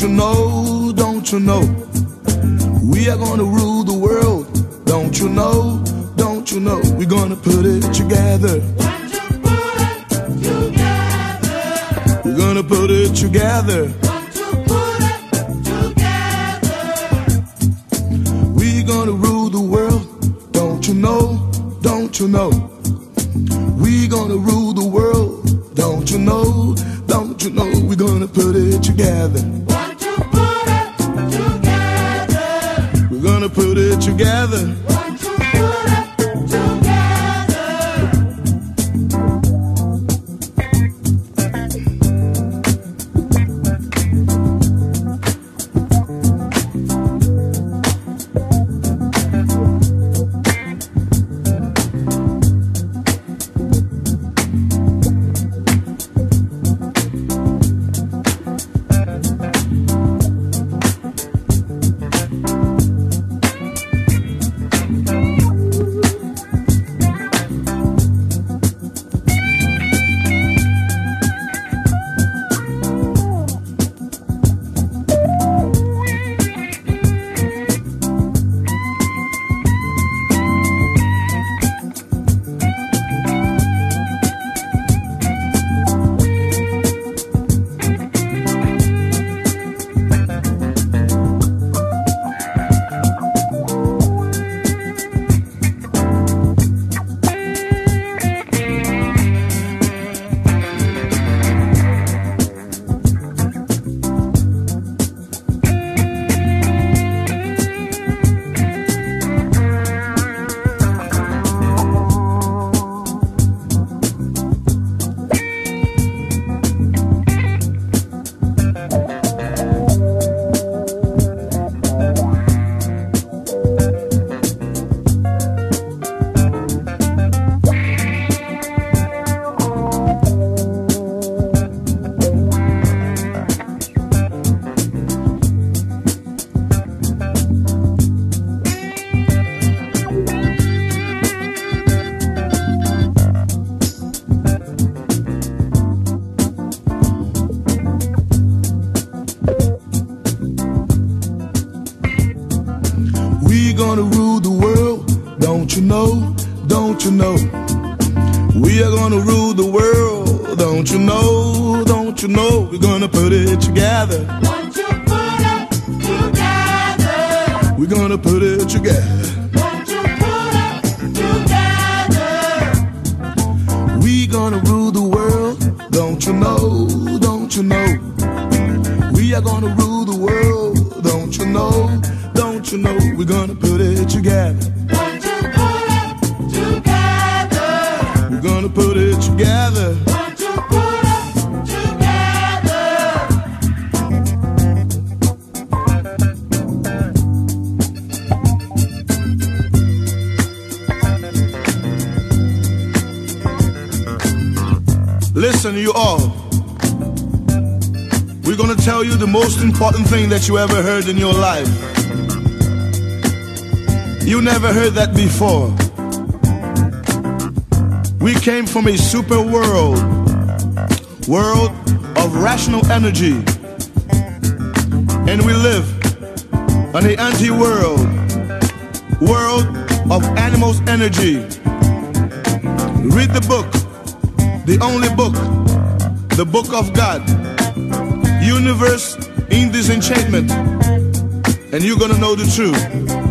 you know, don't you know? We are gonna rule the world, don't you know, don't you know? We're gonna put it together. We're gonna put it together. Gonna rule the world, don't you know, don't you know? We are gonna rule the world, don't you know, don't you know? We're gonna put it together. We're gonna put it together. We gonna rule the world, don't you know, don't you know? We are gonna rule the world, don't you know, don't you know? We're gonna put it together. Put it together. We're gonna put it together. Listen, you all. We're gonna tell you the most important thing that you ever heard in your life. You never heard that before. We came from a super world, world of rational energy. And we live on the anti-world, world of animals' energy. Read the book, the only book, the book of God, universe in disenchantment, and you're gonna know the truth.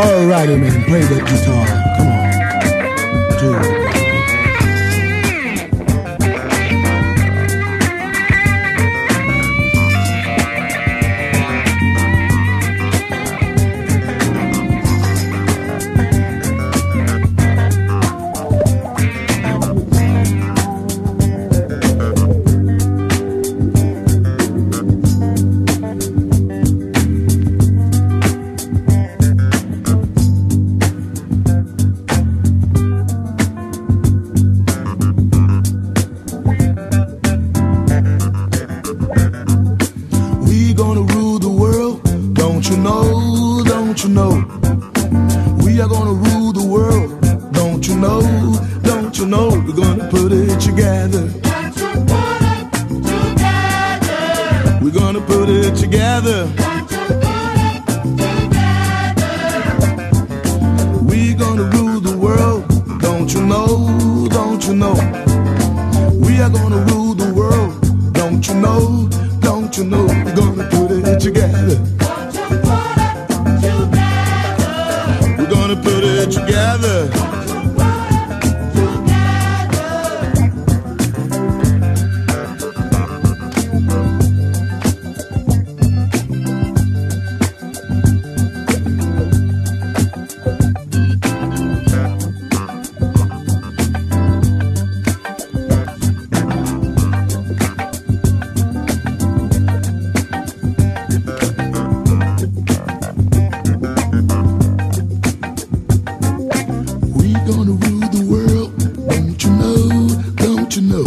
Alrighty, man, play that guitar. Come on. you know, don't you know? We are gonna rule the world, don't you know, don't you know? We're gonna put it together. Put it together. We're gonna put it together. We're gonna rule the world, don't you know, don't you know? We are gonna rule the world, don't you know, don't you know? We're gonna put it together. Gonna put it together. Don't you know?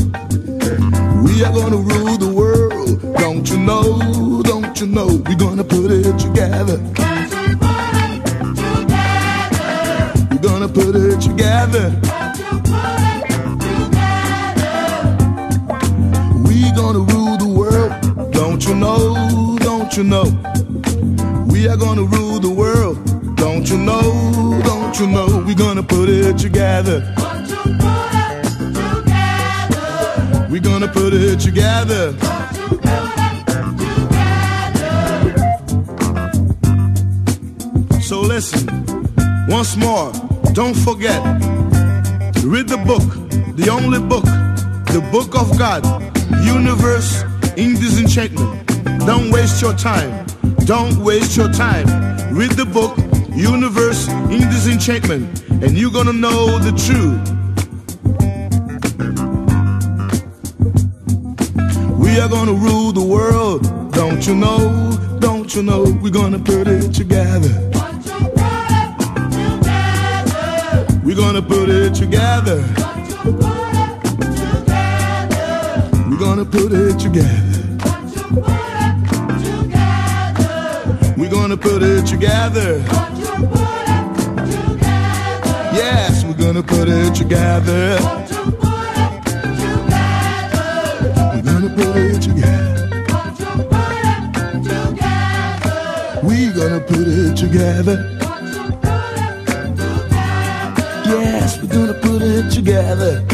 We are gonna rule the world, don't you know? Don't you know? We're gonna put it together. We're gonna put it together. We're gonna rule the world, don't you know? Don't you know? We are gonna rule the world, don't you know? Don't you know? We're gonna put it together. We gonna put it together. So listen, once more, don't forget, read the book, the only book, the book of God, universe in disenchantment. Don't waste your time. Don't waste your time. Read the book, universe in disenchantment, and you're gonna know the truth. We are gonna rule the world, don't you know? Don't you know? We're gonna put it together. We're gonna put it together. We're gonna put it together. We're gonna put it together. Yes, we're gonna put it together. Together. Yes, we're gonna put it together.